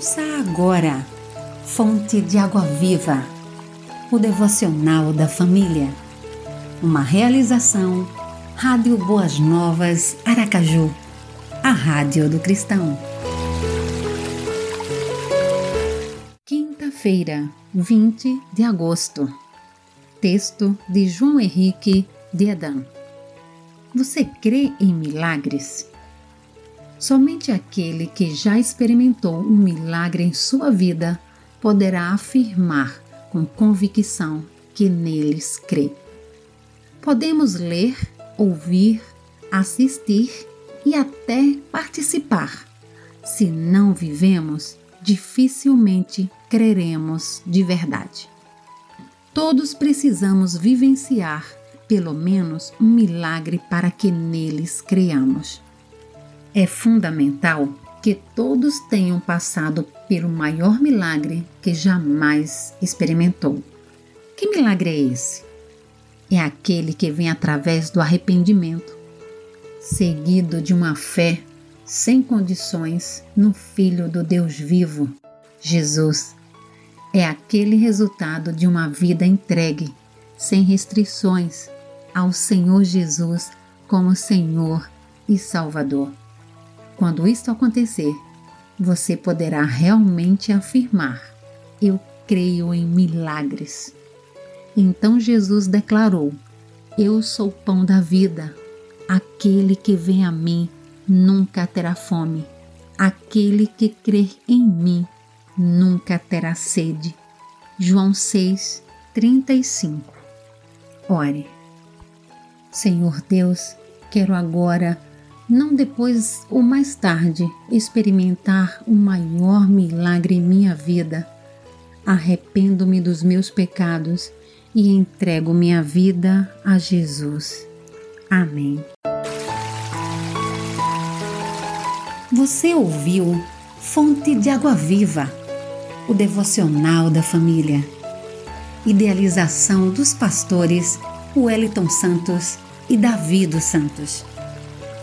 Ouça agora, Fonte de Água Viva, o devocional da família. Uma realização, Rádio Boas Novas, Aracaju, a Rádio do Cristão. Quinta-feira, 20 de agosto. Texto de João Henrique de Adão. Você crê em milagres? Somente aquele que já experimentou um milagre em sua vida poderá afirmar com convicção que neles crê. Podemos ler, ouvir, assistir e até participar. Se não vivemos, dificilmente creremos de verdade. Todos precisamos vivenciar pelo menos um milagre para que neles creamos. É fundamental que todos tenham passado pelo maior milagre que jamais experimentou. Que milagre é esse? É aquele que vem através do arrependimento, seguido de uma fé sem condições no Filho do Deus vivo, Jesus. É aquele resultado de uma vida entregue, sem restrições, ao Senhor Jesus como Senhor e Salvador. Quando isto acontecer, você poderá realmente afirmar: Eu creio em milagres. Então Jesus declarou: Eu sou o pão da vida. Aquele que vem a mim nunca terá fome. Aquele que crer em mim nunca terá sede. João 6, 35. Ore. Senhor Deus, quero agora não depois ou mais tarde experimentar o maior milagre em minha vida. Arrependo-me dos meus pecados e entrego minha vida a Jesus. Amém. Você ouviu Fonte de Água Viva, o devocional da família. Idealização dos pastores Wellington Santos e Davi dos Santos.